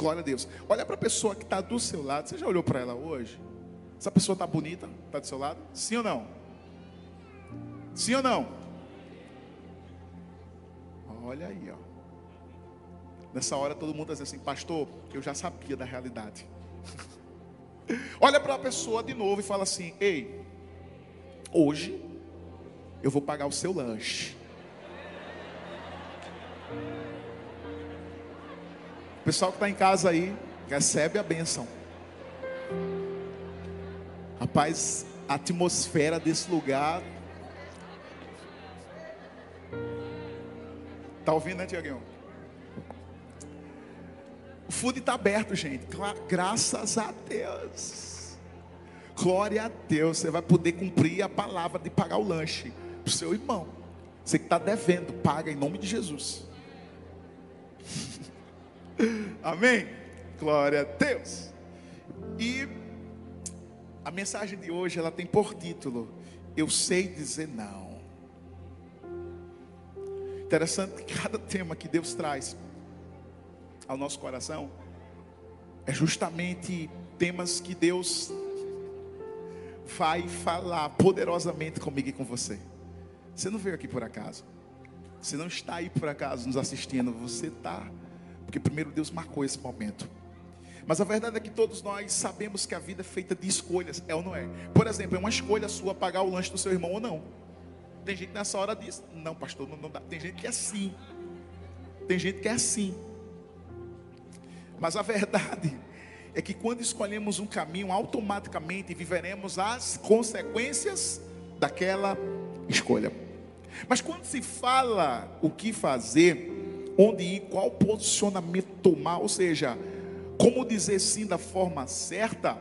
Glória a Deus. Olha para a pessoa que está do seu lado. Você já olhou para ela hoje? Essa pessoa está bonita? Está do seu lado? Sim ou não? Sim ou não? Olha aí, ó. Nessa hora todo mundo está dizendo assim, pastor, eu já sabia da realidade. Olha para a pessoa de novo e fala assim: Ei, hoje eu vou pagar o seu lanche. O pessoal que está em casa aí, recebe a bênção. Rapaz, a atmosfera desse lugar. Tá ouvindo, né, Tiaguinho? O food está aberto, gente. Graças a Deus. Glória a Deus. Você vai poder cumprir a palavra de pagar o lanche para o seu irmão. Você que está devendo, paga em nome de Jesus. Amém? Glória a Deus. E a mensagem de hoje ela tem por título: Eu sei dizer não. Interessante que cada tema que Deus traz ao nosso coração é justamente temas que Deus vai falar poderosamente comigo e com você. Você não veio aqui por acaso. Você não está aí por acaso nos assistindo. Você está porque primeiro Deus marcou esse momento. Mas a verdade é que todos nós sabemos que a vida é feita de escolhas, é ou não é? Por exemplo, é uma escolha sua pagar o lanche do seu irmão ou não. Tem gente nessa hora diz, não, pastor, não, não dá. Tem gente que é assim. Tem gente que é assim. Mas a verdade é que quando escolhemos um caminho, automaticamente viveremos as consequências daquela escolha. Mas quando se fala o que fazer, onde ir, qual posicionamento tomar, ou seja, como dizer sim da forma certa,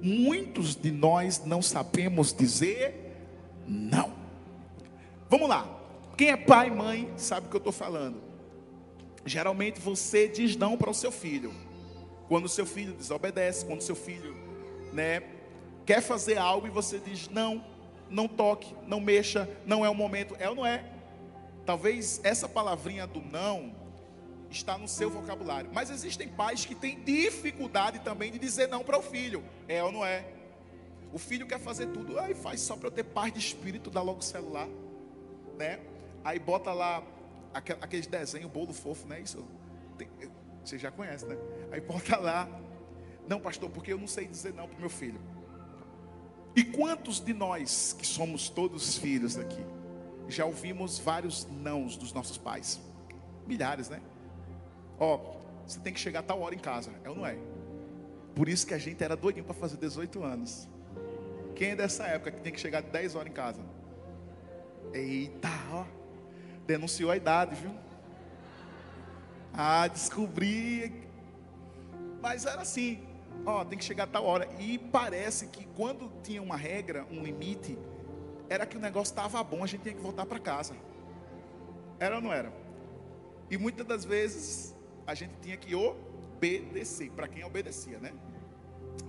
muitos de nós não sabemos dizer não. Vamos lá, quem é pai e mãe sabe o que eu estou falando. Geralmente você diz não para o seu filho, quando o seu filho desobedece, quando o seu filho né, quer fazer algo e você diz não, não toque, não mexa, não é o momento, é ou não é? Talvez essa palavrinha do não está no seu vocabulário. Mas existem pais que têm dificuldade também de dizer não para o filho. É ou não é? O filho quer fazer tudo, aí faz só para eu ter paz de espírito, dá logo o celular, né? Aí bota lá aqueles desenhos, bolo fofo, né? Isso você já conhece, né? Aí bota lá, não, pastor, porque eu não sei dizer não para meu filho. E quantos de nós que somos todos filhos aqui? Já ouvimos vários nãos dos nossos pais. Milhares, né? Ó, você tem que chegar a tal hora em casa. É ou não é? Por isso que a gente era doidinho para fazer 18 anos. Quem é dessa época que tem que chegar 10 horas em casa? Eita, ó. Denunciou a idade, viu? Ah, descobri. Mas era assim. Ó, tem que chegar a tal hora. E parece que quando tinha uma regra, um limite, era que o negócio estava bom, a gente tinha que voltar para casa. Era ou não era? E muitas das vezes a gente tinha que obedecer, para quem obedecia, né?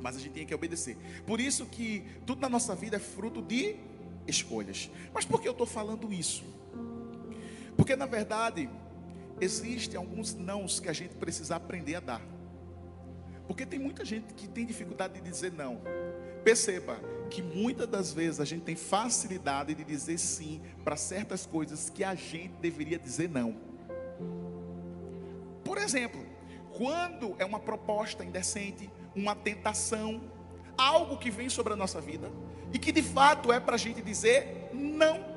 Mas a gente tinha que obedecer. Por isso que tudo na nossa vida é fruto de escolhas. Mas por que eu estou falando isso? Porque na verdade existem alguns nãos que a gente precisa aprender a dar. Porque tem muita gente que tem dificuldade de dizer não. Perceba que muitas das vezes a gente tem facilidade de dizer sim para certas coisas que a gente deveria dizer não. Por exemplo, quando é uma proposta indecente, uma tentação, algo que vem sobre a nossa vida e que de fato é para a gente dizer não.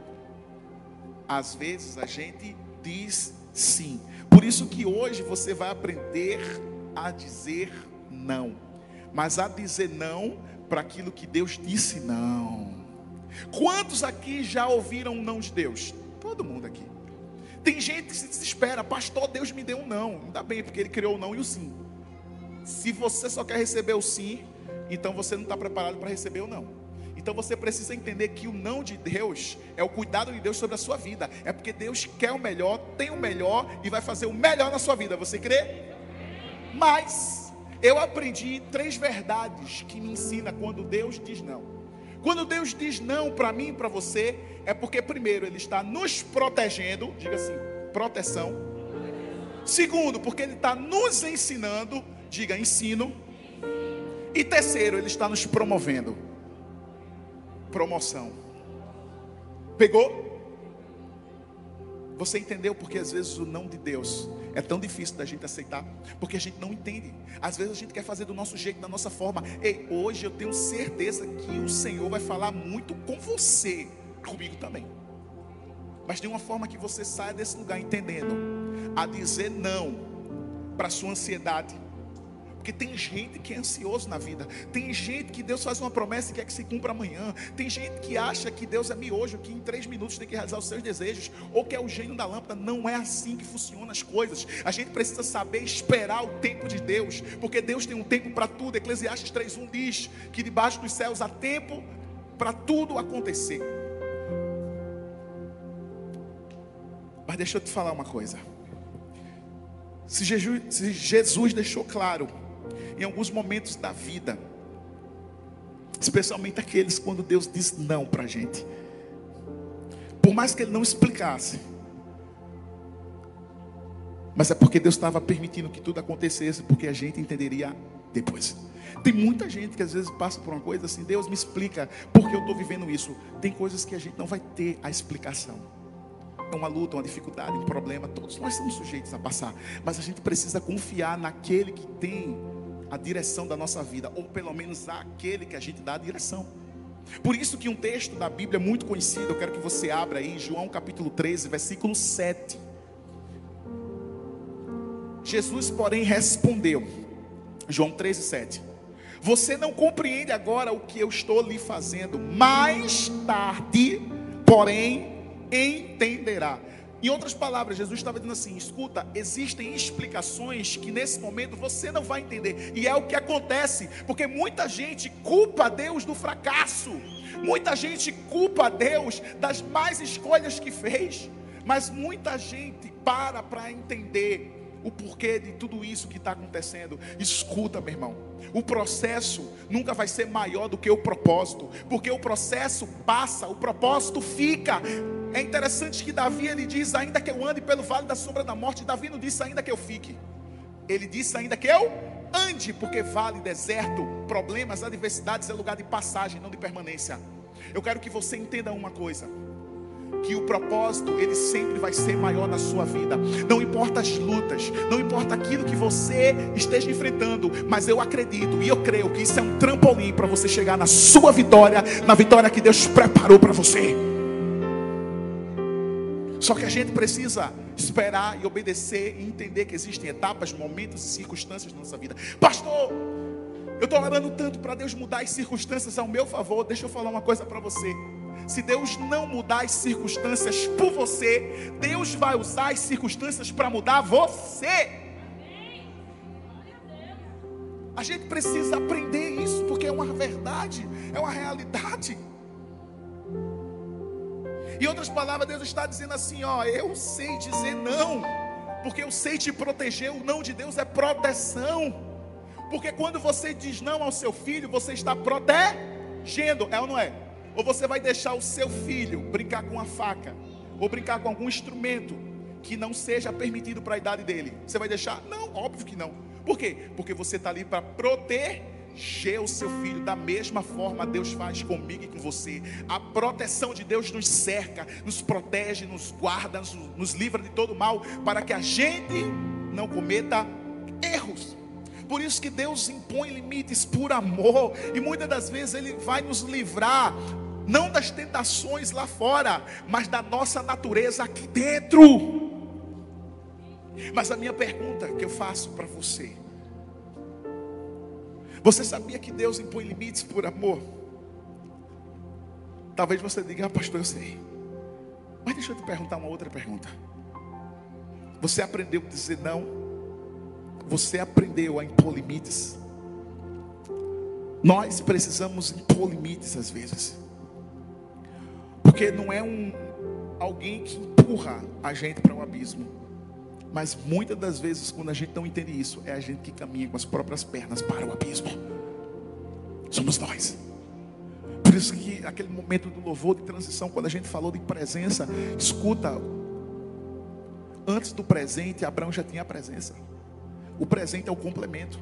Às vezes a gente diz sim. Por isso que hoje você vai aprender a dizer não. Mas a dizer não para aquilo que Deus disse não. Quantos aqui já ouviram um não de Deus? Todo mundo aqui. Tem gente que se desespera, pastor, Deus me deu um não. Ainda bem, porque Ele criou o não e o sim. Se você só quer receber o sim, então você não está preparado para receber o não. Então você precisa entender que o não de Deus é o cuidado de Deus sobre a sua vida. É porque Deus quer o melhor, tem o melhor e vai fazer o melhor na sua vida. Você crê? Mas eu aprendi três verdades que me ensina quando Deus diz não. Quando Deus diz não para mim e para você, é porque primeiro Ele está nos protegendo, diga assim, proteção. Segundo, porque ele está nos ensinando, diga ensino. E terceiro, ele está nos promovendo. Promoção. Pegou? Você entendeu porque às vezes o não de Deus é tão difícil da gente aceitar? Porque a gente não entende. Às vezes a gente quer fazer do nosso jeito, da nossa forma. Ei, hoje eu tenho certeza que o Senhor vai falar muito com você, comigo também. Mas de uma forma que você saia desse lugar entendendo a dizer não para sua ansiedade, porque tem gente que é ansioso na vida. Tem gente que Deus faz uma promessa e quer que se cumpra amanhã. Tem gente que acha que Deus é miojo, que em três minutos tem que realizar os seus desejos. Ou que é o gênio da lâmpada. Não é assim que funcionam as coisas. A gente precisa saber esperar o tempo de Deus. Porque Deus tem um tempo para tudo. Eclesiastes 3.1 diz que debaixo dos céus há tempo para tudo acontecer. Mas deixa eu te falar uma coisa. Se Jesus, se Jesus deixou claro em alguns momentos da vida, especialmente aqueles quando Deus diz não para a gente, por mais que Ele não explicasse, mas é porque Deus estava permitindo que tudo acontecesse, porque a gente entenderia depois. Tem muita gente que às vezes passa por uma coisa assim, Deus me explica porque eu estou vivendo isso. Tem coisas que a gente não vai ter a explicação. É uma luta, uma dificuldade, um problema, todos nós estamos sujeitos a passar. Mas a gente precisa confiar naquele que tem a direção da nossa vida, ou pelo menos aquele que a gente dá a direção. Por isso que um texto da Bíblia muito conhecido, eu quero que você abra aí, João capítulo 13, versículo 7. Jesus, porém, respondeu, João 13, 7. Você não compreende agora o que eu estou lhe fazendo, mais tarde, porém, entenderá. Em outras palavras, Jesus estava dizendo assim: escuta, existem explicações que nesse momento você não vai entender, e é o que acontece, porque muita gente culpa Deus do fracasso, muita gente culpa Deus das más escolhas que fez, mas muita gente para para entender o porquê de tudo isso que está acontecendo. Escuta, meu irmão, o processo nunca vai ser maior do que o propósito, porque o processo passa, o propósito fica. É interessante que Davi ele diz: ainda que eu ande pelo vale da sombra da morte, Davi não disse ainda que eu fique. Ele disse ainda que eu ande, porque vale, deserto, problemas, adversidades é lugar de passagem, não de permanência. Eu quero que você entenda uma coisa que o propósito ele sempre vai ser maior na sua vida. Não importa as lutas, não importa aquilo que você esteja enfrentando, mas eu acredito e eu creio que isso é um trampolim para você chegar na sua vitória, na vitória que Deus preparou para você. Só que a gente precisa esperar e obedecer e entender que existem etapas, momentos e circunstâncias na nossa vida. Pastor, eu estou orando tanto para Deus mudar as circunstâncias ao meu favor. Deixa eu falar uma coisa para você. Se Deus não mudar as circunstâncias por você, Deus vai usar as circunstâncias para mudar você. A gente precisa aprender isso, porque é uma verdade, é uma realidade. Em outras palavras, Deus está dizendo assim: ó, eu sei dizer não, porque eu sei te proteger. O não de Deus é proteção, porque quando você diz não ao seu filho, você está protegendo, é ou não é? Ou você vai deixar o seu filho brincar com uma faca, ou brincar com algum instrumento que não seja permitido para a idade dele? Você vai deixar? Não, óbvio que não. Por quê? Porque você está ali para proteger o seu filho da mesma forma Deus faz comigo e com você. A proteção de Deus nos cerca, nos protege, nos guarda, nos, nos livra de todo mal, para que a gente não cometa erros. Por isso que Deus impõe limites por amor, e muitas das vezes Ele vai nos livrar não das tentações lá fora, mas da nossa natureza aqui dentro. Mas a minha pergunta que eu faço para você: Você sabia que Deus impõe limites por amor? Talvez você diga, ah, pastor, eu sei. Mas deixa eu te perguntar uma outra pergunta. Você aprendeu a dizer não? Você aprendeu a impor limites? Nós precisamos impor limites às vezes. Porque não é um alguém que empurra a gente para o um abismo. Mas muitas das vezes, quando a gente não entende isso, é a gente que caminha com as próprias pernas para o abismo. Somos nós. Por isso que aquele momento do louvor de transição, quando a gente falou de presença, escuta, Antes do presente, Abraão já tinha a presença. O presente é o complemento.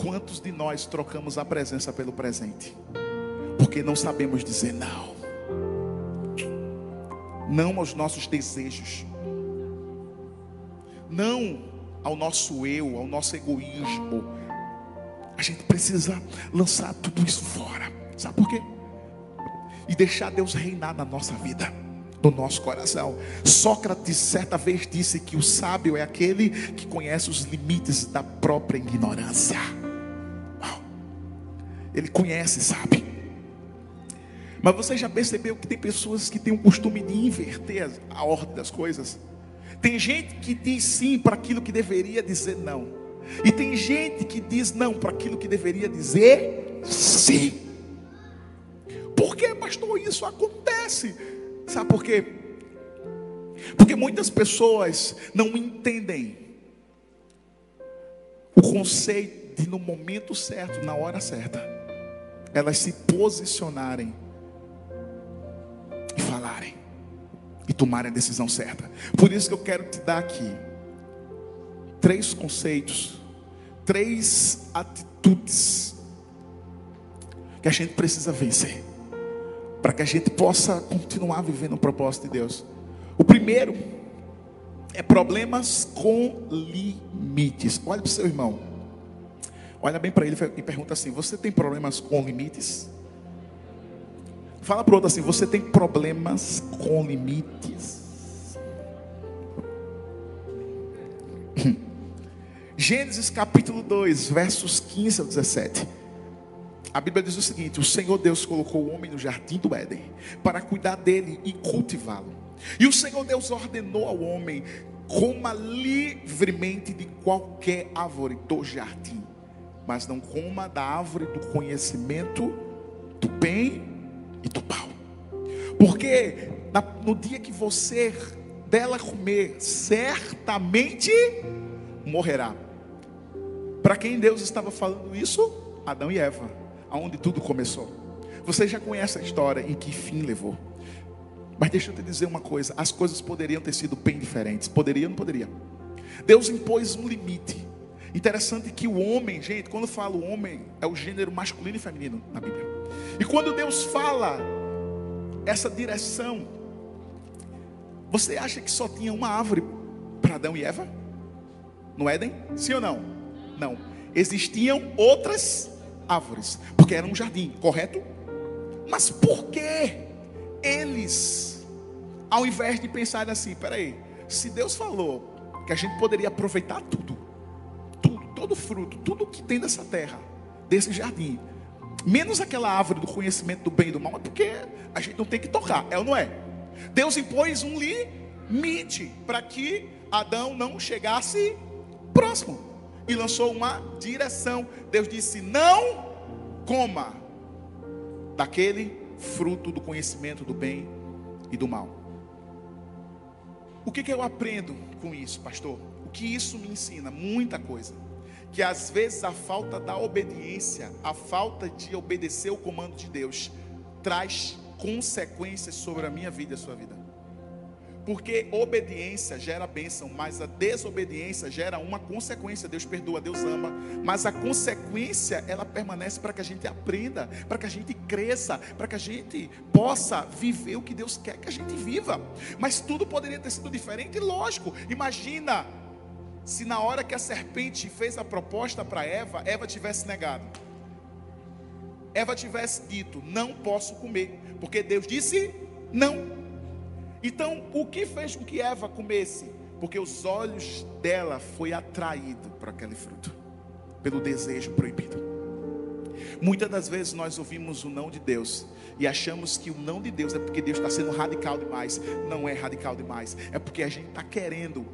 Quantos de nós trocamos a presença pelo presente? Porque não sabemos dizer não. Não aos nossos desejos. Não ao nosso eu, ao nosso egoísmo. A gente precisa lançar tudo isso fora. Sabe por quê? E deixar Deus reinar na nossa vida no nosso coração. Sócrates certa vez disse que o sábio é aquele que conhece os limites da própria ignorância. Ele conhece, sabe? Mas você já percebeu que tem pessoas que têm o costume de inverter a ordem das coisas? Tem gente que diz sim para aquilo que deveria dizer não. E tem gente que diz não para aquilo que deveria dizer sim. Por que, pastor, isso acontece? Sabe por quê? Porque muitas pessoas não entendem o conceito de no momento certo, na hora certa, elas se posicionarem e falarem e tomarem a decisão certa. Por isso que eu quero te dar aqui três conceitos, três atitudes que a gente precisa vencer para que a gente possa continuar vivendo o propósito de Deus. O primeiro é problemas com limites. Olha para o seu irmão. Olha bem para ele e pergunta assim: Você tem problemas com limites? Fala para o outro assim: Você tem problemas com limites? Gênesis capítulo 2, versos 15 a 17. A Bíblia diz o seguinte: O Senhor Deus colocou o homem no jardim do Éden para cuidar dele e cultivá-lo. E o Senhor Deus ordenou ao homem: coma livremente de qualquer árvore do jardim, mas não coma da árvore do conhecimento do bem e do mal. Porque no dia que você dela comer, certamente morrerá. Para quem Deus estava falando isso? Adão e Eva aonde tudo começou. Você já conhece a história em que fim levou. Mas deixa eu te dizer uma coisa: as coisas poderiam ter sido bem diferentes. Poderia ou não poderia? Deus impôs um limite. Interessante que o homem, gente, quando fala o homem, é o gênero masculino e feminino na Bíblia. E quando Deus fala essa direção, você acha que só tinha uma árvore para Adão e Eva? No Éden? Sim ou não? Não. Existiam outras árvores, porque era um jardim, correto? Mas por que eles, ao invés de pensar assim, peraí, se Deus falou que a gente poderia aproveitar tudo, tudo, todo fruto, tudo que tem dessa terra, desse jardim, menos aquela árvore do conhecimento do bem e do mal, é porque a gente não tem que tocar, é ou não é? Deus impôs um limite para que Adão não chegasse próximo e lançou uma direção. Deus disse: Não coma daquele fruto do conhecimento do bem e do mal. O que, que eu aprendo com isso, pastor? O que isso me ensina? Muita coisa. Que às vezes a falta da obediência, a falta de obedecer o comando de Deus, traz consequências sobre a minha vida e a sua vida. Porque obediência gera bênção, mas a desobediência gera uma consequência. Deus perdoa, Deus ama, mas a consequência ela permanece para que a gente aprenda, para que a gente cresça, para que a gente possa viver o que Deus quer que a gente viva. Mas tudo poderia ter sido diferente, lógico. Imagina se na hora que a serpente fez a proposta para Eva, Eva tivesse negado. Eva tivesse dito: "Não posso comer", porque Deus disse: "Não". Então, o que fez com que Eva comesse? Porque os olhos dela foi atraído para aquele fruto, pelo desejo proibido. Muitas das vezes nós ouvimos o não de Deus e achamos que o não de Deus é porque Deus está sendo radical demais. Não é radical demais, é porque a gente está querendo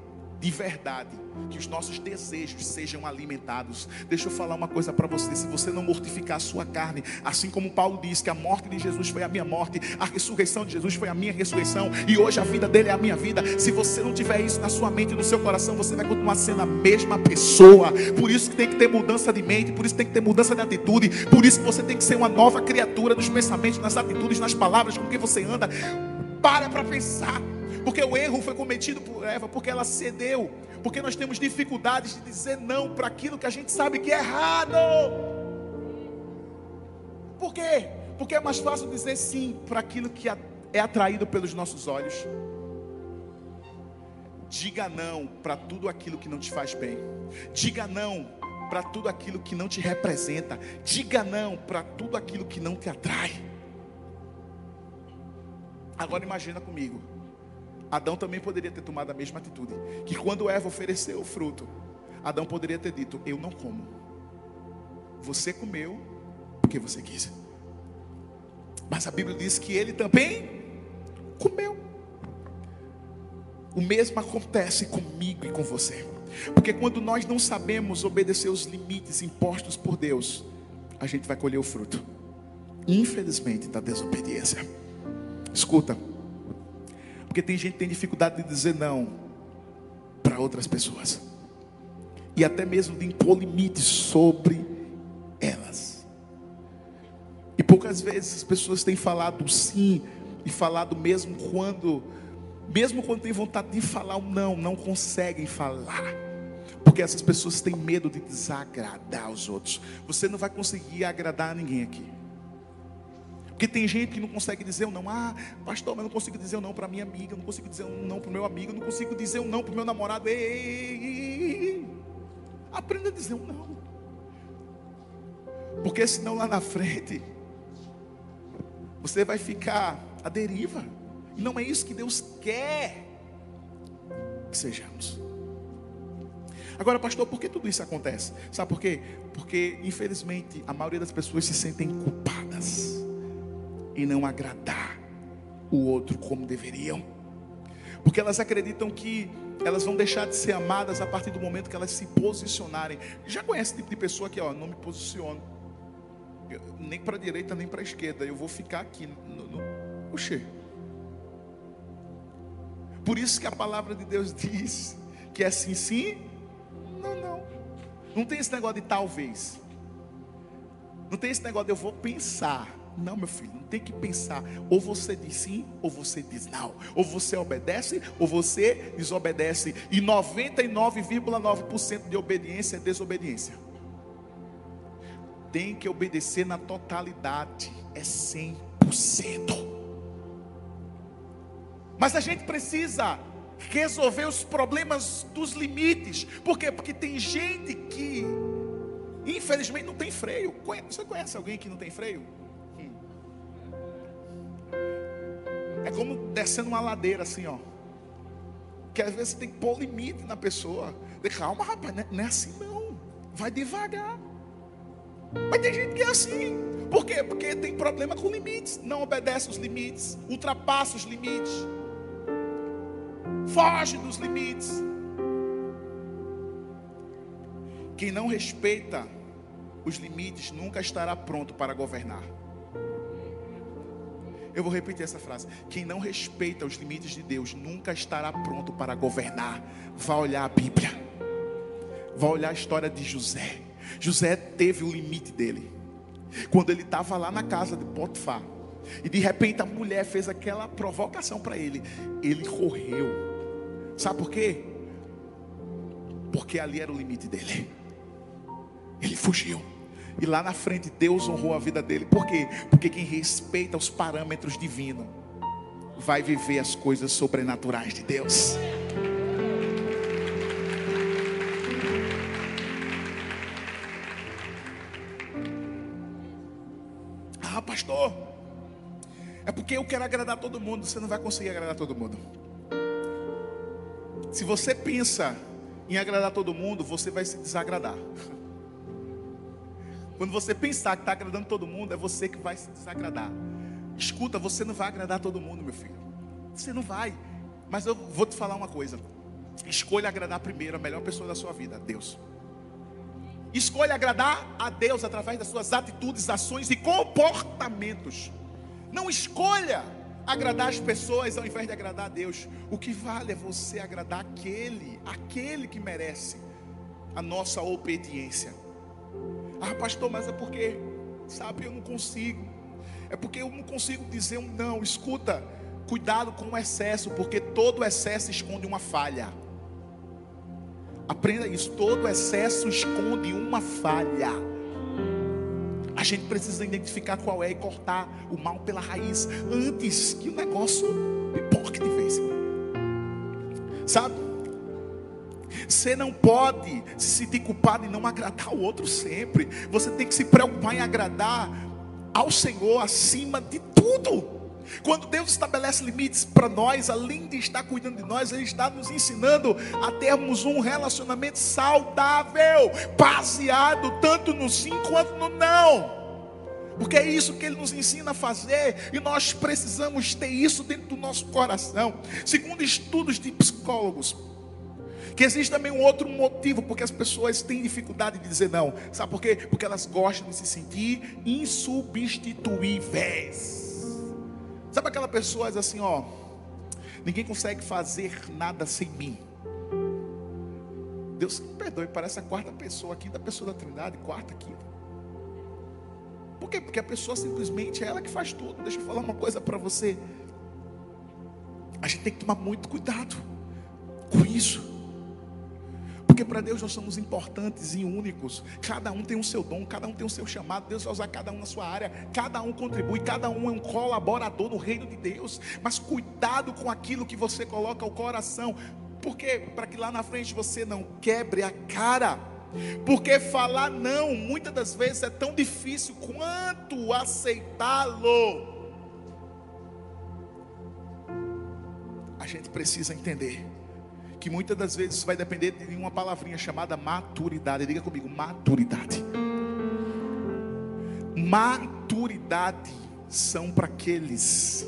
de verdade, que os nossos desejos sejam alimentados. Deixa eu falar uma coisa para você: se você não mortificar a sua carne, assim como Paulo diz que a morte de Jesus foi a minha morte, a ressurreição de Jesus foi a minha ressurreição, e hoje a vida dele é a minha vida. Se você não tiver isso na sua mente e no seu coração, você vai continuar sendo a mesma pessoa. Por isso que tem que ter mudança de mente, por isso tem que ter mudança de atitude, por isso que você tem que ser uma nova criatura nos pensamentos, nas atitudes, nas palavras, com que você anda. Para para pensar. Porque o erro foi cometido por Eva, porque ela cedeu, porque nós temos dificuldades de dizer não para aquilo que a gente sabe que é errado. Por quê? Porque é mais fácil dizer sim para aquilo que é atraído pelos nossos olhos. Diga não para tudo aquilo que não te faz bem. Diga não para tudo aquilo que não te representa. Diga não para tudo aquilo que não te atrai. Agora imagina comigo. Adão também poderia ter tomado a mesma atitude. Que quando Eva ofereceu o fruto, Adão poderia ter dito: Eu não como. Você comeu porque você quis. Mas a Bíblia diz que ele também comeu. O mesmo acontece comigo e com você. Porque quando nós não sabemos obedecer os limites impostos por Deus, a gente vai colher o fruto. Infelizmente, da desobediência. Escuta. Porque tem gente que tem dificuldade de dizer não para outras pessoas. E até mesmo de impor limites sobre elas. E poucas vezes as pessoas têm falado sim e falado mesmo quando mesmo quando tem vontade de falar um não, não conseguem falar. Porque essas pessoas têm medo de desagradar os outros. Você não vai conseguir agradar ninguém aqui. Porque tem gente que não consegue dizer um não. Ah, pastor, mas eu não consigo dizer um não para minha amiga, eu não consigo dizer um não para o meu amigo, eu não consigo dizer um não para o meu namorado. Ei. Aprenda a dizer um não. Porque senão lá na frente você vai ficar à deriva. E não é isso que Deus quer que sejamos. Agora, pastor, por que tudo isso acontece? Sabe por quê? Porque, infelizmente, a maioria das pessoas se sentem culpadas em não agradar o outro como deveriam. Porque elas acreditam que elas vão deixar de ser amadas a partir do momento que elas se posicionarem. Já conhece esse tipo de pessoa que, ó, não me posiciono. Nem para a direita, nem para a esquerda. Eu vou ficar aqui. No, no... Oxê. Por isso que a palavra de Deus diz que é sim, sim, não, não. Não tem esse negócio de talvez. Não tem esse negócio de eu vou pensar. Não, meu filho, não tem que pensar. Ou você diz sim, ou você diz não. Ou você obedece, ou você desobedece. E 99,9% de obediência é desobediência. Tem que obedecer na totalidade. É 100%. Mas a gente precisa resolver os problemas dos limites. Por quê? Porque tem gente que, infelizmente, não tem freio. Você conhece alguém que não tem freio? Como descendo uma ladeira assim, ó. Que às vezes tem que pôr limite na pessoa. Calma, rapaz, não é assim não. Vai devagar. Mas tem gente que é assim. Por quê? Porque tem problema com limites. Não obedece os limites. Ultrapassa os limites foge dos limites. Quem não respeita os limites nunca estará pronto para governar. Eu vou repetir essa frase. Quem não respeita os limites de Deus nunca estará pronto para governar. Vá olhar a Bíblia. Vá olhar a história de José. José teve o limite dele. Quando ele estava lá na casa de Potifar. E de repente a mulher fez aquela provocação para ele. Ele correu Sabe por quê? Porque ali era o limite dele. Ele fugiu. E lá na frente Deus honrou a vida dele. Por quê? Porque quem respeita os parâmetros divinos vai viver as coisas sobrenaturais de Deus. Ah, pastor, é porque eu quero agradar todo mundo. Você não vai conseguir agradar todo mundo. Se você pensa em agradar todo mundo, você vai se desagradar. Quando você pensar que está agradando todo mundo, é você que vai se desagradar. Escuta, você não vai agradar todo mundo, meu filho. Você não vai. Mas eu vou te falar uma coisa. Escolha agradar primeiro a melhor pessoa da sua vida, Deus. Escolha agradar a Deus através das suas atitudes, ações e comportamentos. Não escolha agradar as pessoas ao invés de agradar a Deus. O que vale é você agradar aquele, aquele que merece a nossa obediência. Ah, pastor, mas é porque, sabe, eu não consigo. É porque eu não consigo dizer um não. Escuta, cuidado com o excesso, porque todo excesso esconde uma falha. Aprenda isso, todo excesso esconde uma falha. A gente precisa identificar qual é e cortar o mal pela raiz antes que o negócio pipoque de vez. Sabe? Você não pode se sentir culpado e não agradar o outro sempre. Você tem que se preocupar em agradar ao Senhor acima de tudo. Quando Deus estabelece limites para nós, além de estar cuidando de nós, Ele está nos ensinando a termos um relacionamento saudável, baseado tanto no sim quanto no não. Porque é isso que ele nos ensina a fazer e nós precisamos ter isso dentro do nosso coração. Segundo estudos de psicólogos, que existe também um outro motivo porque as pessoas têm dificuldade de dizer não. Sabe por quê? Porque elas gostam de se sentir insubstituíveis. Sabe aquela pessoa diz assim, ó, ninguém consegue fazer nada sem mim. Deus me perdoe, parece a quarta pessoa, a quinta pessoa da Trindade, quarta, quinta. Por quê? Porque a pessoa simplesmente é ela que faz tudo. Deixa eu falar uma coisa para você. A gente tem que tomar muito cuidado com isso. Porque para Deus nós somos importantes e únicos. Cada um tem o seu dom, cada um tem o seu chamado. Deus vai usar cada um na sua área. Cada um contribui, cada um é um colaborador no reino de Deus. Mas cuidado com aquilo que você coloca ao coração. Porque para que lá na frente você não quebre a cara. Porque falar não, muitas das vezes é tão difícil quanto aceitá-lo. A gente precisa entender que muitas das vezes vai depender de uma palavrinha chamada maturidade. Diga comigo, maturidade. Maturidade são para aqueles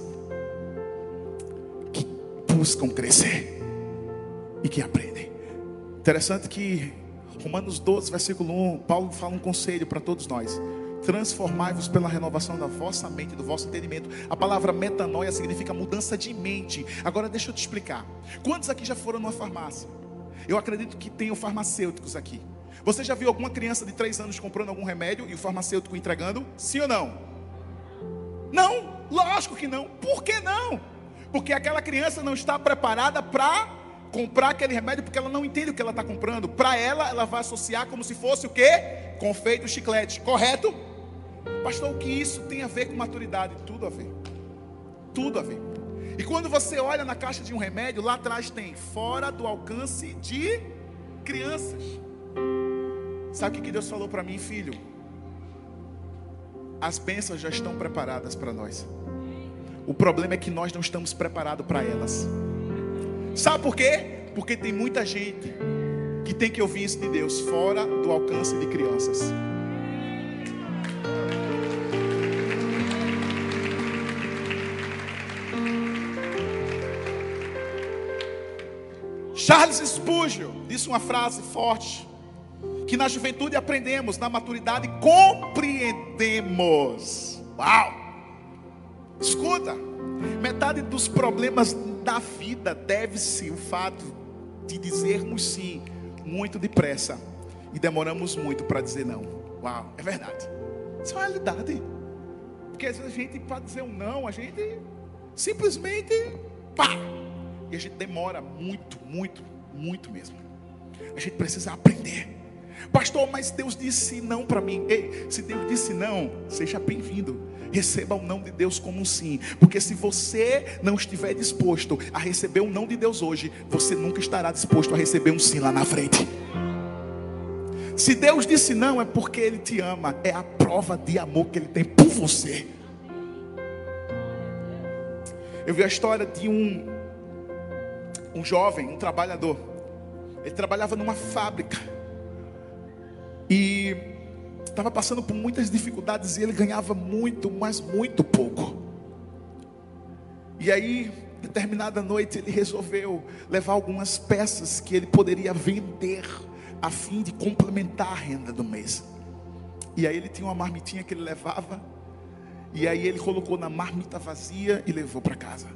que buscam crescer e que aprendem. Interessante que Romanos 12, versículo 1, Paulo fala um conselho para todos nós transformai-vos pela renovação da vossa mente, do vosso entendimento. A palavra metanoia significa mudança de mente. Agora deixa eu te explicar. Quantos aqui já foram numa farmácia? Eu acredito que tenham farmacêuticos aqui. Você já viu alguma criança de 3 anos comprando algum remédio e o farmacêutico entregando? Sim ou não? Não, lógico que não. Por que não? Porque aquela criança não está preparada para comprar aquele remédio porque ela não entende o que ela está comprando. Para ela, ela vai associar como se fosse o quê? Confeito chiclete, correto? Pastor, o que isso tem a ver com maturidade? Tudo a ver. Tudo a ver. E quando você olha na caixa de um remédio, lá atrás tem fora do alcance de crianças. Sabe o que Deus falou para mim, filho? As bênçãos já estão preparadas para nós. O problema é que nós não estamos preparados para elas. Sabe por quê? Porque tem muita gente que tem que ouvir isso de Deus fora do alcance de crianças. Charles Spurgeon disse uma frase forte: que na juventude aprendemos, na maturidade compreendemos. Uau! Escuta, metade dos problemas da vida deve-se o fato de dizermos sim muito depressa e demoramos muito para dizer não. Uau, é verdade. Isso é uma realidade. Porque às vezes a gente, para dizer um não, a gente simplesmente pá, e a gente demora muito, muito, muito mesmo. A gente precisa aprender. Pastor, mas Deus disse não para mim. Ei, se Deus disse não, seja bem-vindo. Receba o não de Deus como um sim. Porque se você não estiver disposto a receber o não de Deus hoje, você nunca estará disposto a receber um sim lá na frente. Se Deus disse não, é porque Ele te ama. É a prova de amor que Ele tem por você. Eu vi a história de um um jovem, um trabalhador. Ele trabalhava numa fábrica. E estava passando por muitas dificuldades e ele ganhava muito, mas muito pouco. E aí, determinada noite, ele resolveu levar algumas peças que ele poderia vender a fim de complementar a renda do mês. E aí ele tinha uma marmitinha que ele levava, e aí ele colocou na marmita vazia e levou para casa.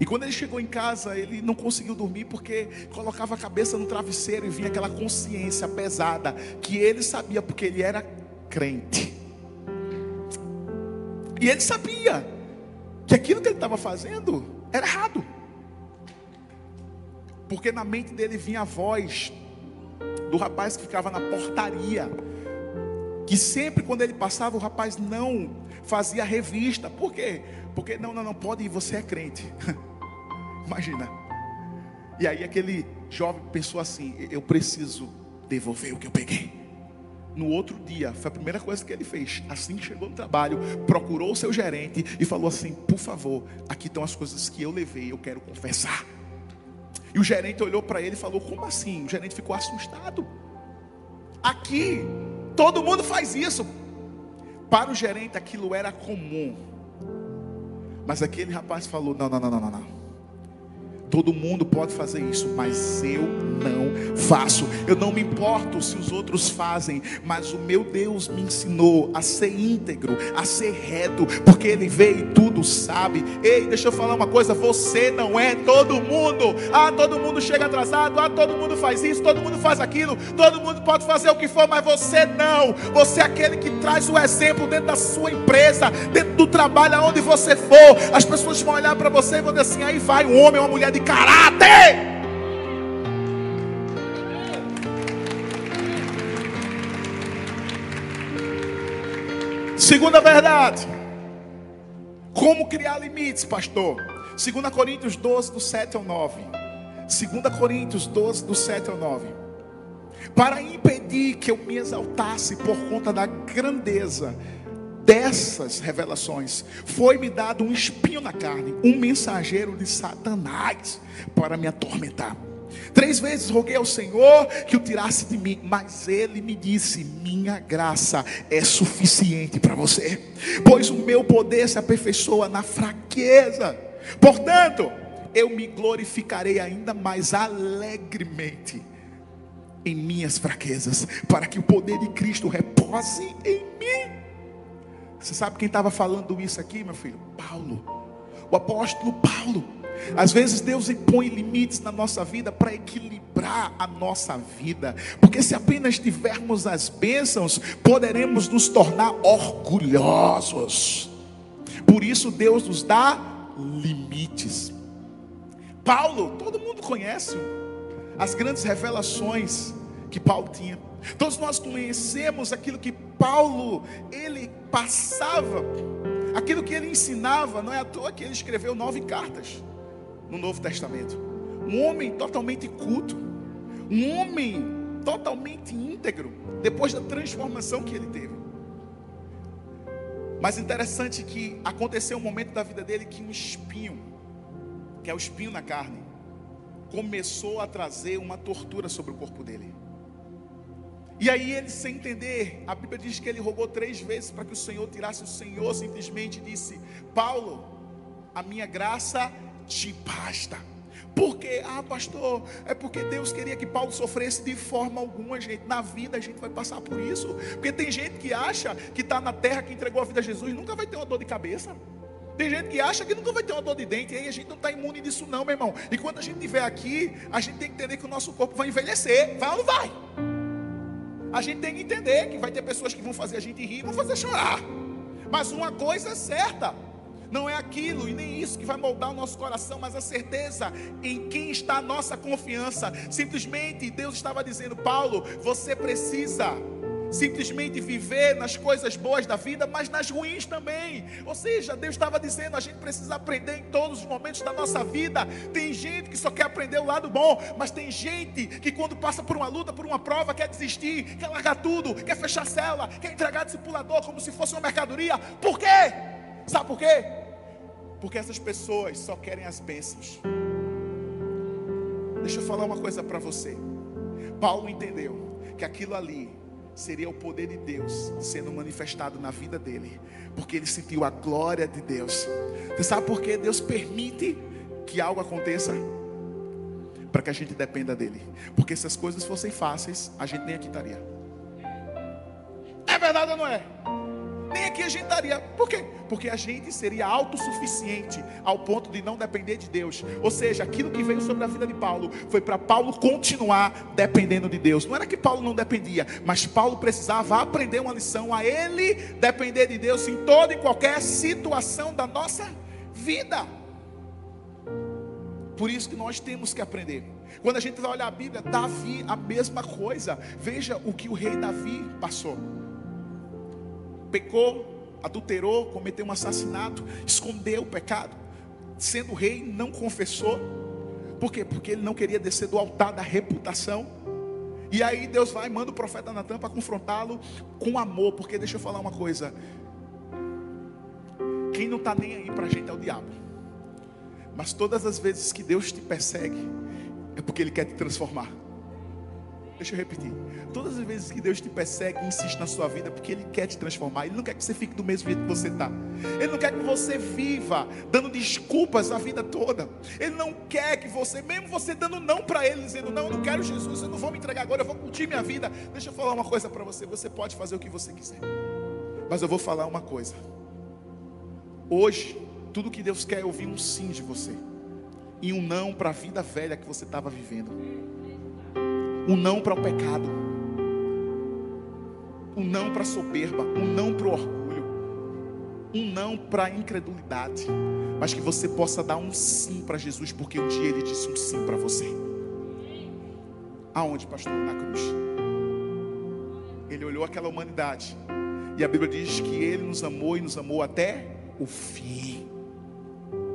E quando ele chegou em casa, ele não conseguiu dormir porque colocava a cabeça no travesseiro e vinha aquela consciência pesada que ele sabia porque ele era crente. E ele sabia que aquilo que ele estava fazendo era errado. Porque na mente dele vinha a voz do rapaz que ficava na portaria. Que sempre quando ele passava, o rapaz não fazia revista. Por quê? Porque não, não, não pode ir, você é crente. Imagina. E aí aquele jovem pensou assim: eu preciso devolver o que eu peguei. No outro dia, foi a primeira coisa que ele fez. Assim chegou no trabalho, procurou o seu gerente e falou assim: Por favor, aqui estão as coisas que eu levei, eu quero confessar. E o gerente olhou para ele e falou: Como assim? O gerente ficou assustado. Aqui, todo mundo faz isso. Para o gerente, aquilo era comum. Mas aquele rapaz falou: Não, não, não, não, não. Todo mundo pode fazer isso, mas eu não faço. Eu não me importo se os outros fazem, mas o meu Deus me ensinou a ser íntegro, a ser reto, porque Ele vê e tudo sabe. Ei, deixa eu falar uma coisa: você não é todo mundo. Ah, todo mundo chega atrasado. Ah, todo mundo faz isso, todo mundo faz aquilo. Todo mundo pode fazer o que for, mas você não. Você é aquele que traz o exemplo dentro da sua empresa, dentro do trabalho, aonde você for. As pessoas vão olhar para você e vão dizer assim: aí vai um homem, uma mulher de de caráter. Segunda verdade. Como criar limites, pastor? 2 Coríntios 12, do 7 ao 9. 2 Coríntios 12, do 7 ao 9. Para impedir que eu me exaltasse por conta da grandeza dessas revelações, foi-me dado um espinho na carne, um mensageiro de Satanás para me atormentar. Três vezes roguei ao Senhor que o tirasse de mim, mas ele me disse: Minha graça é suficiente para você, pois o meu poder se aperfeiçoa na fraqueza. Portanto, eu me glorificarei ainda mais alegremente em minhas fraquezas, para que o poder de Cristo repose em mim. Você sabe quem estava falando isso aqui, meu filho? Paulo, o apóstolo Paulo. Às vezes Deus impõe limites na nossa vida para equilibrar a nossa vida, porque se apenas tivermos as bênçãos, poderemos nos tornar orgulhosos. Por isso Deus nos dá limites. Paulo, todo mundo conhece as grandes revelações que Paulo tinha. Todos nós conhecemos aquilo que Paulo ele passava, aquilo que ele ensinava. Não é à toa que ele escreveu nove cartas no Novo Testamento. Um homem totalmente culto, um homem totalmente íntegro, depois da transformação que ele teve. Mas interessante que aconteceu um momento da vida dele que um espinho, que é o espinho na carne, começou a trazer uma tortura sobre o corpo dele. E aí ele, sem entender, a Bíblia diz que ele rogou três vezes para que o Senhor tirasse. O Senhor simplesmente disse: Paulo, a minha graça te basta. Por quê? Ah, pastor, é porque Deus queria que Paulo sofresse de forma alguma, gente. Na vida a gente vai passar por isso. Porque tem gente que acha que está na terra, que entregou a vida a Jesus, nunca vai ter uma dor de cabeça. Tem gente que acha que nunca vai ter uma dor de dente, e aí a gente não está imune disso, não, meu irmão. E quando a gente estiver aqui, a gente tem que entender que o nosso corpo vai envelhecer. Vai ou não vai? A gente tem que entender que vai ter pessoas que vão fazer a gente rir, vão fazer chorar. Mas uma coisa é certa: não é aquilo e nem isso que vai moldar o nosso coração, mas a certeza em quem está a nossa confiança. Simplesmente Deus estava dizendo, Paulo, você precisa simplesmente viver nas coisas boas da vida, mas nas ruins também. Ou seja, Deus estava dizendo: a gente precisa aprender em todos os momentos da nossa vida. Tem gente que só quer aprender o lado bom, mas tem gente que, quando passa por uma luta, por uma prova, quer desistir, quer largar tudo, quer fechar a cela, quer entregar discipulador como se fosse uma mercadoria. Por quê? Sabe por quê? Porque essas pessoas só querem as bênçãos. Deixa eu falar uma coisa para você. Paulo entendeu que aquilo ali seria o poder de Deus sendo manifestado na vida dele, porque ele sentiu a glória de Deus. Você sabe por que Deus permite que algo aconteça? Para que a gente dependa dele. Porque se as coisas fossem fáceis, a gente nem aqui estaria. É verdade ou não é? Nem aqui a gente estaria. Por quê? Porque a gente seria autossuficiente ao ponto de não depender de Deus. Ou seja, aquilo que veio sobre a vida de Paulo foi para Paulo continuar dependendo de Deus. Não era que Paulo não dependia, mas Paulo precisava aprender uma lição a ele depender de Deus em toda e qualquer situação da nossa vida. Por isso que nós temos que aprender. Quando a gente vai olhar a Bíblia, Davi, a mesma coisa. Veja o que o rei Davi passou. Pecou, adulterou, cometeu um assassinato, escondeu o pecado. Sendo rei, não confessou. Por quê? Porque ele não queria descer do altar da reputação. E aí Deus vai e manda o profeta Natan para confrontá-lo com amor. Porque deixa eu falar uma coisa. Quem não está nem aí para a gente é o diabo. Mas todas as vezes que Deus te persegue, é porque Ele quer te transformar. Deixa eu repetir. Todas as vezes que Deus te persegue e insiste na sua vida, porque Ele quer te transformar. Ele não quer que você fique do mesmo jeito que você está. Ele não quer que você viva dando desculpas a vida toda. Ele não quer que você, mesmo você dando não para Ele, dizendo: Não, eu não quero Jesus, eu não vou me entregar agora, eu vou curtir minha vida. Deixa eu falar uma coisa para você: você pode fazer o que você quiser. Mas eu vou falar uma coisa. Hoje, tudo que Deus quer é ouvir um sim de você. E um não para a vida velha que você estava vivendo. Um não para o pecado. Um não para a soberba. Um não para o orgulho. Um não para a incredulidade. Mas que você possa dar um sim para Jesus, porque um dia Ele disse um sim para você. Aonde, pastor? Na cruz. Ele olhou aquela humanidade. E a Bíblia diz que Ele nos amou e nos amou até o fim.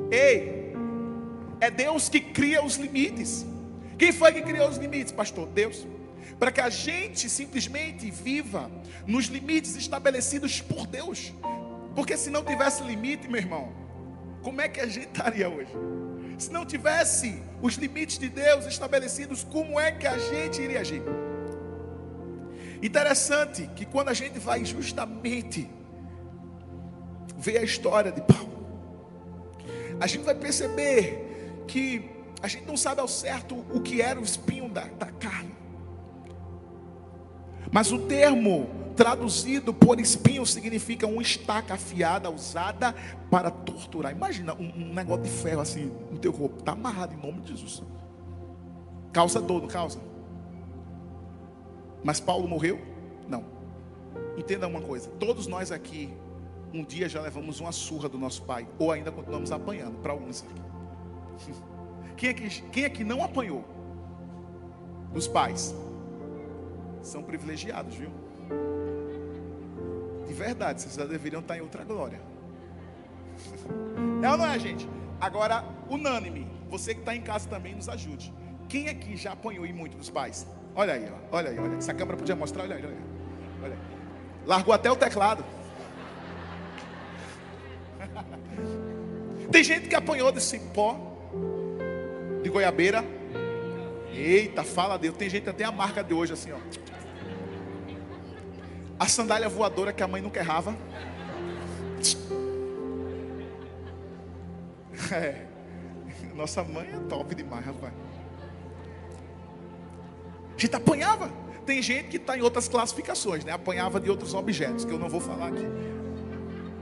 Ei, é Deus que cria os limites. Quem foi que criou os limites, pastor? Deus. Para que a gente simplesmente viva nos limites estabelecidos por Deus. Porque se não tivesse limite, meu irmão, como é que a gente estaria hoje? Se não tivesse os limites de Deus estabelecidos, como é que a gente iria agir? Interessante que quando a gente vai justamente ver a história de Paulo, a gente vai perceber que a gente não sabe ao certo o que era o espinho da, da carne. Mas o termo traduzido por espinho significa uma estaca afiada usada para torturar. Imagina um, um negócio de ferro assim no teu corpo, está amarrado em nome de Jesus. Causa dor, não causa? Mas Paulo morreu? Não. Entenda uma coisa: todos nós aqui um dia já levamos uma surra do nosso pai, ou ainda continuamos apanhando, para alguns aqui. Quem é, que, quem é que não apanhou? Os pais. São privilegiados, viu? De verdade, vocês já deveriam estar em outra glória. É ou não é, gente? Agora, unânime, você que está em casa também nos ajude. Quem aqui já apanhou e muito dos pais? Olha aí, olha aí, olha. Essa câmera podia mostrar, olha aí, olha aí. Olha aí. Largou até o teclado. Tem gente que apanhou desse pó goiabeira. Eita, fala Deus. Tem gente até a marca de hoje assim, ó. A sandália voadora que a mãe nunca errava. É. Nossa mãe é top demais, rapaz. A gente apanhava. Tem gente que está em outras classificações, né? Apanhava de outros objetos, que eu não vou falar aqui.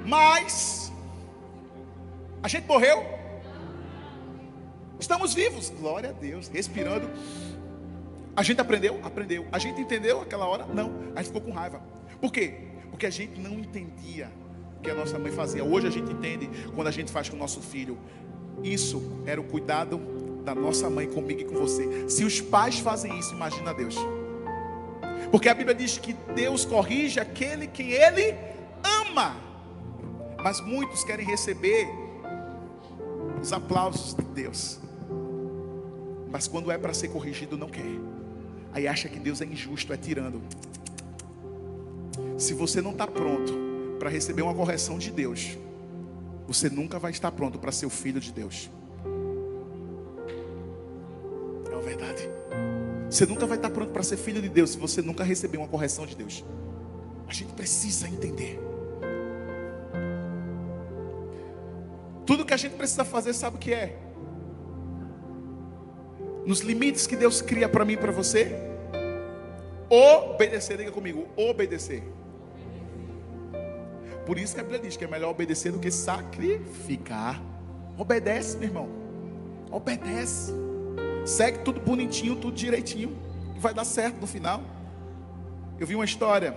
Mas a gente morreu? Estamos vivos, glória a Deus, respirando. A gente aprendeu? Aprendeu. A gente entendeu aquela hora? Não. A gente ficou com raiva. Por quê? Porque a gente não entendia o que a nossa mãe fazia. Hoje a gente entende quando a gente faz com o nosso filho. Isso era o cuidado da nossa mãe comigo e com você. Se os pais fazem isso, imagina Deus. Porque a Bíblia diz que Deus corrige aquele que ele ama. Mas muitos querem receber os aplausos de Deus. Mas quando é para ser corrigido, não quer. Aí acha que Deus é injusto, é tirando. Se você não está pronto para receber uma correção de Deus, você nunca vai estar pronto para ser o filho de Deus. É uma verdade. Você nunca vai estar pronto para ser filho de Deus se você nunca receber uma correção de Deus. A gente precisa entender. Tudo que a gente precisa fazer, sabe o que é? Nos limites que Deus cria para mim e para você, obedecer, diga comigo, obedecer. Por isso que a Bíblia diz que é melhor obedecer do que sacrificar. Obedece, meu irmão. Obedece. Segue tudo bonitinho, tudo direitinho. Que vai dar certo no final. Eu vi uma história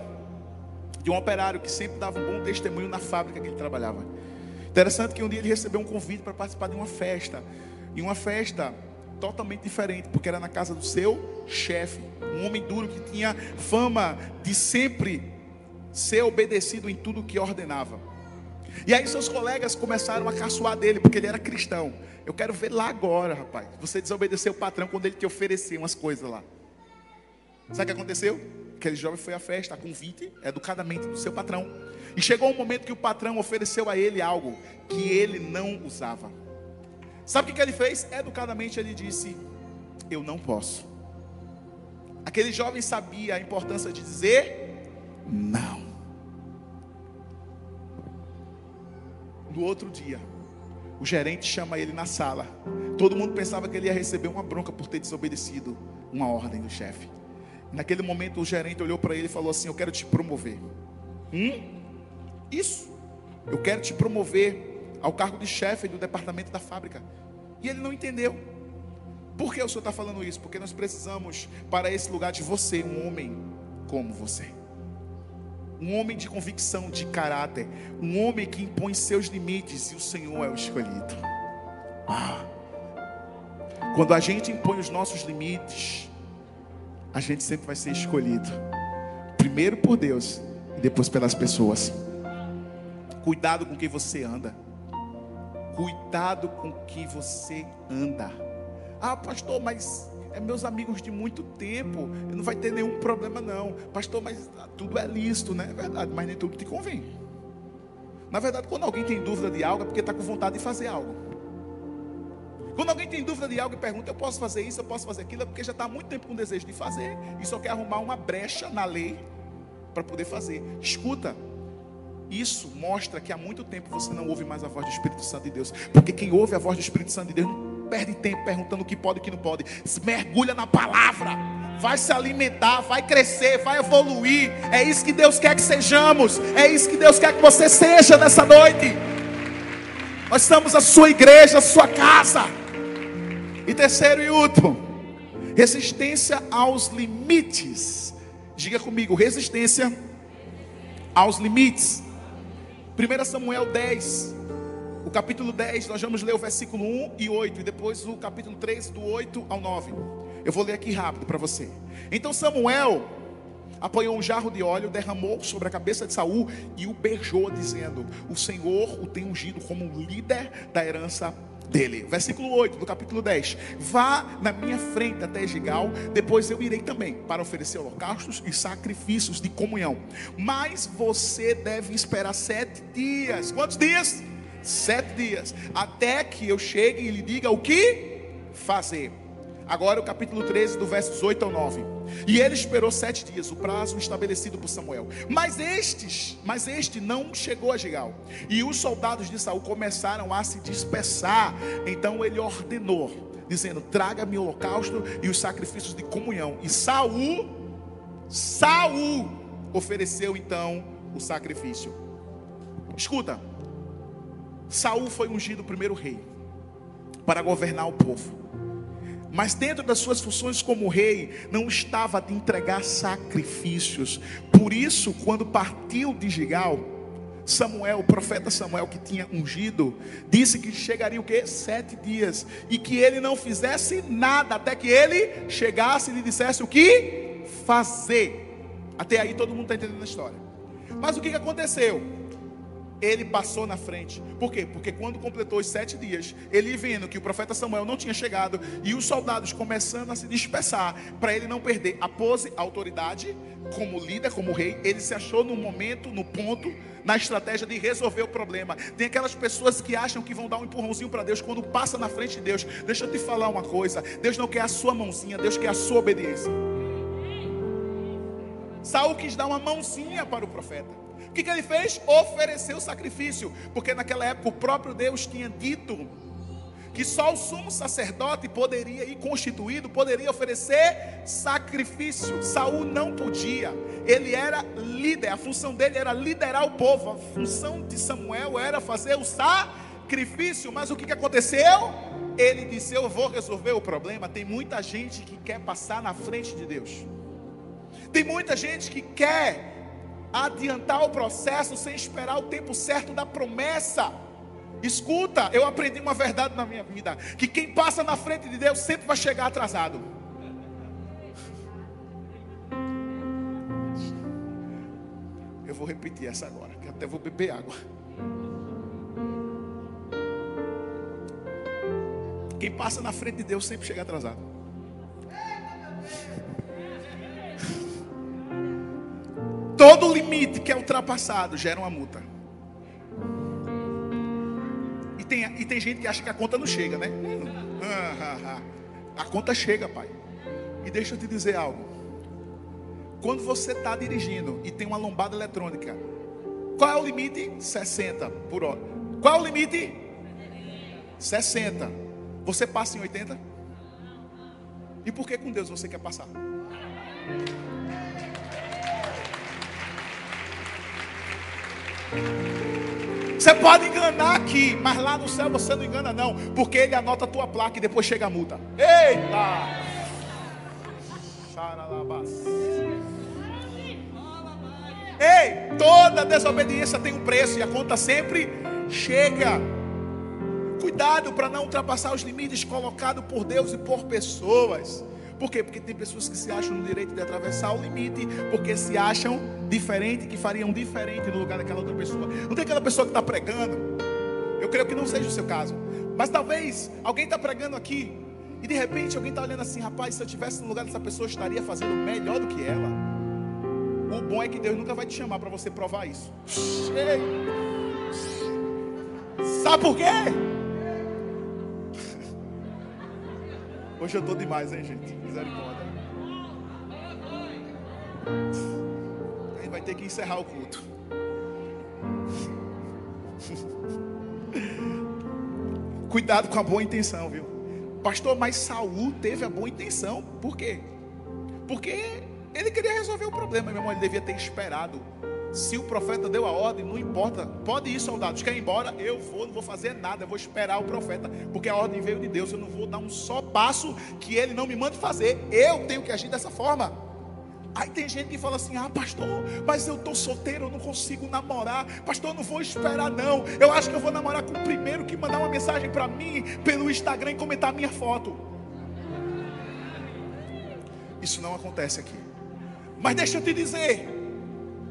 de um operário que sempre dava um bom testemunho na fábrica que ele trabalhava. Interessante que um dia ele recebeu um convite para participar de uma festa. E uma festa totalmente diferente, porque era na casa do seu chefe, um homem duro que tinha fama de sempre ser obedecido em tudo que ordenava. E aí seus colegas começaram a caçoar dele, porque ele era cristão. Eu quero ver lá agora, rapaz. Você desobedeceu o patrão quando ele te ofereceu umas coisas lá. Sabe o que aconteceu? Aquele jovem foi à festa, a convite, educadamente do seu patrão. E chegou um momento que o patrão ofereceu a ele algo que ele não usava. Sabe o que ele fez? Educadamente ele disse: Eu não posso. Aquele jovem sabia a importância de dizer não. No outro dia, o gerente chama ele na sala. Todo mundo pensava que ele ia receber uma bronca por ter desobedecido uma ordem do chefe. Naquele momento, o gerente olhou para ele e falou assim: Eu quero te promover. Hum? Isso. Eu quero te promover ao cargo de chefe do departamento da fábrica. E ele não entendeu. Por que o senhor está falando isso? Porque nós precisamos para esse lugar de você, um homem como você. Um homem de convicção, de caráter. Um homem que impõe seus limites e o Senhor é o escolhido. Ah. Quando a gente impõe os nossos limites, a gente sempre vai ser escolhido. Primeiro por Deus e depois pelas pessoas. Cuidado com quem você anda. Cuidado com que você anda. Ah, pastor, mas é meus amigos de muito tempo, não vai ter nenhum problema não. Pastor, mas tudo é lícito, né? É verdade, mas nem tudo te convém. Na verdade, quando alguém tem dúvida de algo, é porque está com vontade de fazer algo. Quando alguém tem dúvida de algo e pergunta, eu posso fazer isso, eu posso fazer aquilo, é porque já está há muito tempo com desejo de fazer e só quer arrumar uma brecha na lei para poder fazer. Escuta, isso mostra que há muito tempo você não ouve mais a voz do Espírito Santo de Deus. Porque quem ouve a voz do Espírito Santo de Deus não perde tempo perguntando o que pode e o que não pode. Se mergulha na palavra. Vai se alimentar, vai crescer, vai evoluir. É isso que Deus quer que sejamos. É isso que Deus quer que você seja nessa noite. Nós estamos a sua igreja, a sua casa. E terceiro e último, resistência aos limites. Diga comigo, resistência aos limites. 1 Samuel 10, o capítulo 10, nós vamos ler o versículo 1 e 8, e depois o capítulo 3, do 8 ao 9. Eu vou ler aqui rápido para você. Então Samuel apanhou um jarro de óleo, derramou sobre a cabeça de Saul e o beijou, dizendo: O Senhor o tem ungido como líder da herança dele. Versículo 8 do capítulo 10. Vá na minha frente até Gigal, depois eu irei também para oferecer holocaustos e sacrifícios de comunhão. Mas você deve esperar sete dias. Quantos dias? Sete dias. Até que eu chegue e lhe diga o que fazer. Agora o capítulo 13, do versos 8 ao 9. E ele esperou sete dias, o prazo estabelecido por Samuel. Mas estes, mas este não chegou a Gigal. E os soldados de Saul começaram a se dispersar. Então ele ordenou, dizendo: Traga-me o holocausto e os sacrifícios de comunhão. E Saul, Saul ofereceu então o sacrifício. Escuta, Saul foi ungido primeiro rei para governar o povo. Mas dentro das suas funções como rei, não estava de entregar sacrifícios. Por isso, quando partiu de Gigal, Samuel, o profeta Samuel que tinha ungido, disse que chegaria o que? Sete dias. E que ele não fizesse nada até que ele chegasse e lhe dissesse o que fazer. Até aí todo mundo está entendendo a história. Mas o que, que aconteceu? Ele passou na frente. Por quê? Porque quando completou os sete dias, ele vendo que o profeta Samuel não tinha chegado e os soldados começando a se dispersar, para ele não perder a pose, a autoridade, como líder, como rei, ele se achou no momento, no ponto, na estratégia de resolver o problema. Tem aquelas pessoas que acham que vão dar um empurrãozinho para Deus quando passa na frente de Deus. Deixa eu te falar uma coisa: Deus não quer a sua mãozinha, Deus quer a sua obediência. Saul quis dar uma mãozinha para o profeta que, que ele fez? Ofereceu sacrifício, porque naquela época o próprio Deus tinha dito que só o sumo sacerdote poderia ir constituído, poderia oferecer sacrifício. Saul não podia. Ele era líder, a função dele era liderar o povo. A função de Samuel era fazer o sacrifício. Mas o que, que aconteceu? Ele disse: Eu vou resolver o problema. Tem muita gente que quer passar na frente de Deus. Tem muita gente que quer adiantar o processo sem esperar o tempo certo da promessa. Escuta, eu aprendi uma verdade na minha vida: que quem passa na frente de Deus sempre vai chegar atrasado. Eu vou repetir essa agora, que até vou beber água. Quem passa na frente de Deus sempre chega atrasado. Todo limite que é ultrapassado gera uma multa. E tem, e tem gente que acha que a conta não chega, né? A conta chega, pai. E deixa eu te dizer algo. Quando você está dirigindo e tem uma lombada eletrônica, qual é o limite? 60 por hora. Qual é o limite? 60. Você passa em 80? E por que com Deus você quer passar? Você pode enganar aqui, mas lá no céu você não engana não, porque ele anota a tua placa e depois chega a multa. Eita! Ei, toda desobediência tem um preço e a conta sempre chega. Cuidado para não ultrapassar os limites colocados por Deus e por pessoas. Por quê? Porque tem pessoas que se acham no direito de atravessar o limite, porque se acham diferente, que fariam diferente no lugar daquela outra pessoa. Não tem aquela pessoa que está pregando. Eu creio que não seja o seu caso. Mas talvez alguém está pregando aqui. E de repente alguém está olhando assim, rapaz, se eu estivesse no lugar dessa pessoa, eu estaria fazendo melhor do que ela. O bom é que Deus nunca vai te chamar para você provar isso. Sabe por quê? Hoje eu estou demais, hein, gente? Misericórdia. A gente vai ter que encerrar o culto. Cuidado com a boa intenção, viu? Pastor, mas Saul teve a boa intenção. Por quê? Porque ele queria resolver o problema, meu irmão. Ele devia ter esperado se o profeta deu a ordem, não importa. Pode ir, soldados. Quer ir embora? Eu vou, não vou fazer nada. Eu vou esperar o profeta. Porque a ordem veio de Deus. Eu não vou dar um só passo que ele não me mande fazer. Eu tenho que agir dessa forma. Aí tem gente que fala assim: Ah, pastor, mas eu estou solteiro, eu não consigo namorar. Pastor, eu não vou esperar, não. Eu acho que eu vou namorar com o primeiro que mandar uma mensagem para mim pelo Instagram e comentar minha foto. Isso não acontece aqui. Mas deixa eu te dizer: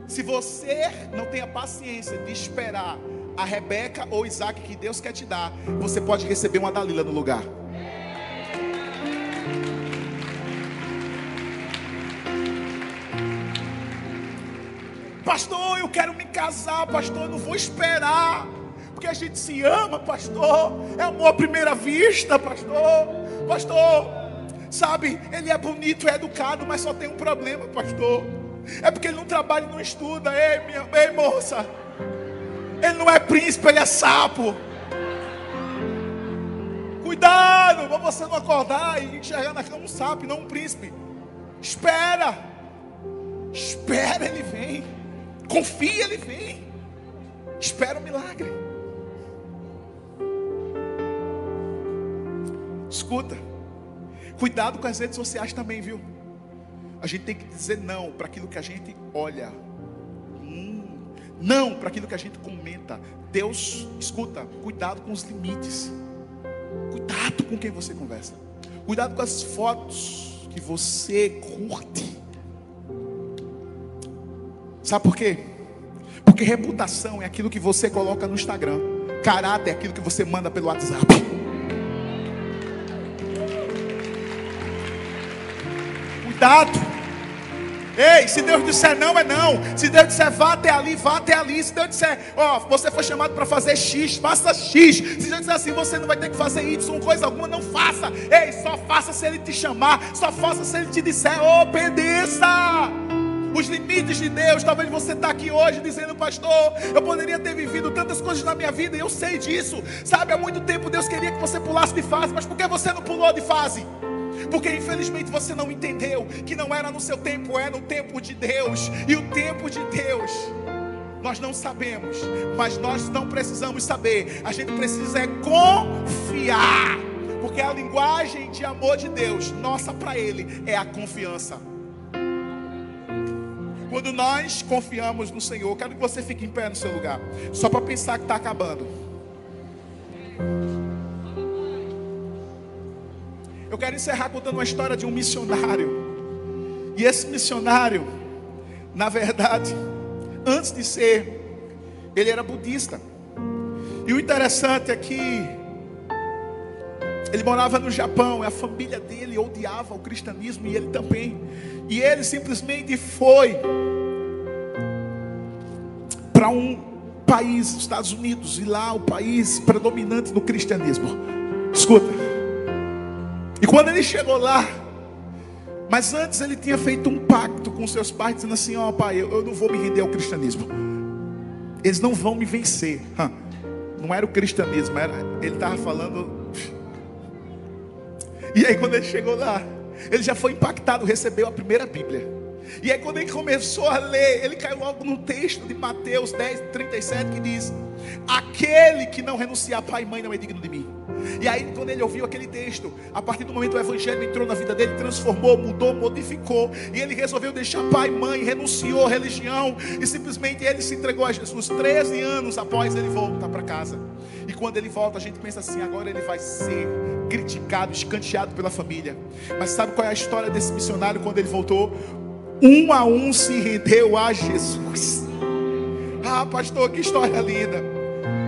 se você não tem a paciência de esperar a Rebeca ou Isaac que Deus quer te dar, você pode receber uma Dalila no lugar. Pastor, eu quero me casar, pastor, eu não vou esperar. Porque a gente se ama, pastor. É amor à primeira vista, pastor. Pastor, sabe, ele é bonito, é educado, mas só tem um problema, pastor. É porque ele não trabalha e não estuda. Ei, minha, ei, moça. Ele não é príncipe, ele é sapo. Cuidado, para você não acordar e enxergar na cama um sapo, não um príncipe. Espera. Espera, ele vem. Confia, ele vem. Espera o milagre. Escuta. Cuidado com as redes sociais também, viu? A gente tem que dizer não para aquilo que a gente olha. Hum, não para aquilo que a gente comenta. Deus, escuta, cuidado com os limites. Cuidado com quem você conversa. Cuidado com as fotos que você curte. Sabe por quê? Porque reputação é aquilo que você coloca no Instagram. Caráter é aquilo que você manda pelo WhatsApp. Cuidado. Ei, se Deus disser não, é não. Se Deus disser vá até ali, vá até ali. Se Deus disser, ó, oh, você foi chamado para fazer X, faça X. Se Deus disser assim, você não vai ter que fazer Y, coisa alguma, não faça. Ei, só faça se Ele te chamar. Só faça se Ele te disser, obedeça. Os limites de Deus, talvez você está aqui hoje dizendo, pastor, eu poderia ter vivido tantas coisas na minha vida e eu sei disso. Sabe, há muito tempo Deus queria que você pulasse de fase, mas por que você não pulou de fase? Porque infelizmente você não entendeu que não era no seu tempo, é no tempo de Deus. E o tempo de Deus nós não sabemos, mas nós não precisamos saber. A gente precisa é confiar. Porque a linguagem de amor de Deus, nossa para ele, é a confiança. Quando nós confiamos no Senhor, quero que você fique em pé no seu lugar, só para pensar que está acabando. Eu quero encerrar contando uma história de um missionário. E esse missionário, na verdade, antes de ser, ele era budista. E o interessante é que ele morava no Japão, a família dele odiava o cristianismo e ele também. E ele simplesmente foi para um país, Estados Unidos, e lá o país predominante no cristianismo. Escuta. E quando ele chegou lá, mas antes ele tinha feito um pacto com seus pais, dizendo assim: Ó oh, pai, eu, não vou me render ao cristianismo. Eles não vão me vencer. Não era o cristianismo, era, ele estava falando. E aí, quando ele chegou lá, ele já foi impactado, recebeu a primeira Bíblia. E aí, quando ele começou a ler, ele caiu logo no texto de Mateus 10, 37, que diz: Aquele que não renunciar a pai e mãe não é digno de mim. E aí, quando ele ouviu aquele texto, a partir do momento o evangelho entrou na vida dele, transformou, mudou, modificou. E ele resolveu deixar pai mãe, renunciou à religião. E simplesmente ele se entregou a Jesus. 13 anos após ele voltar para casa. E quando ele volta, a gente pensa assim: agora ele vai ser criticado, escanteado pela família. Mas sabe qual é a história desse missionário quando ele voltou? Um a um se rendeu a Jesus. Ah, pastor, que história linda.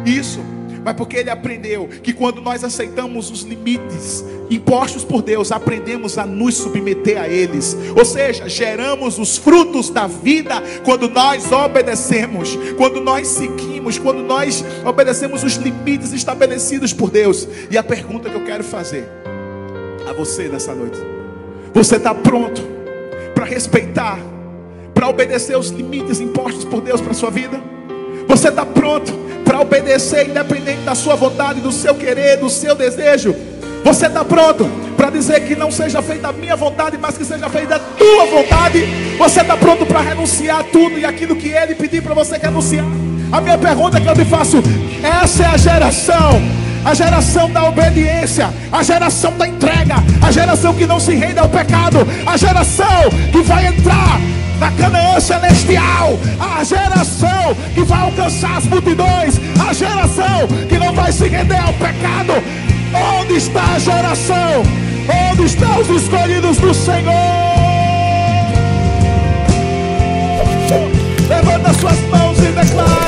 Isso mas porque ele aprendeu que quando nós aceitamos os limites impostos por Deus, aprendemos a nos submeter a eles. Ou seja, geramos os frutos da vida quando nós obedecemos, quando nós seguimos, quando nós obedecemos os limites estabelecidos por Deus. E a pergunta que eu quero fazer a você nessa noite: você está pronto para respeitar, para obedecer os limites impostos por Deus para sua vida? Você está pronto? Para obedecer, independente da sua vontade, do seu querer, do seu desejo. Você está pronto para dizer que não seja feita a minha vontade, mas que seja feita a tua vontade? Você está pronto para renunciar a tudo e aquilo que Ele pedir para você renunciar? A minha pergunta que eu te faço: essa é a geração a geração da obediência, a geração da entrega, a geração que não se rende ao pecado, a geração que vai entrar da Canaã celestial, a geração que vai alcançar as multidões, a geração que não vai se render ao pecado. Onde está a geração? Onde estão os escolhidos do Senhor? Levanta suas mãos e declara.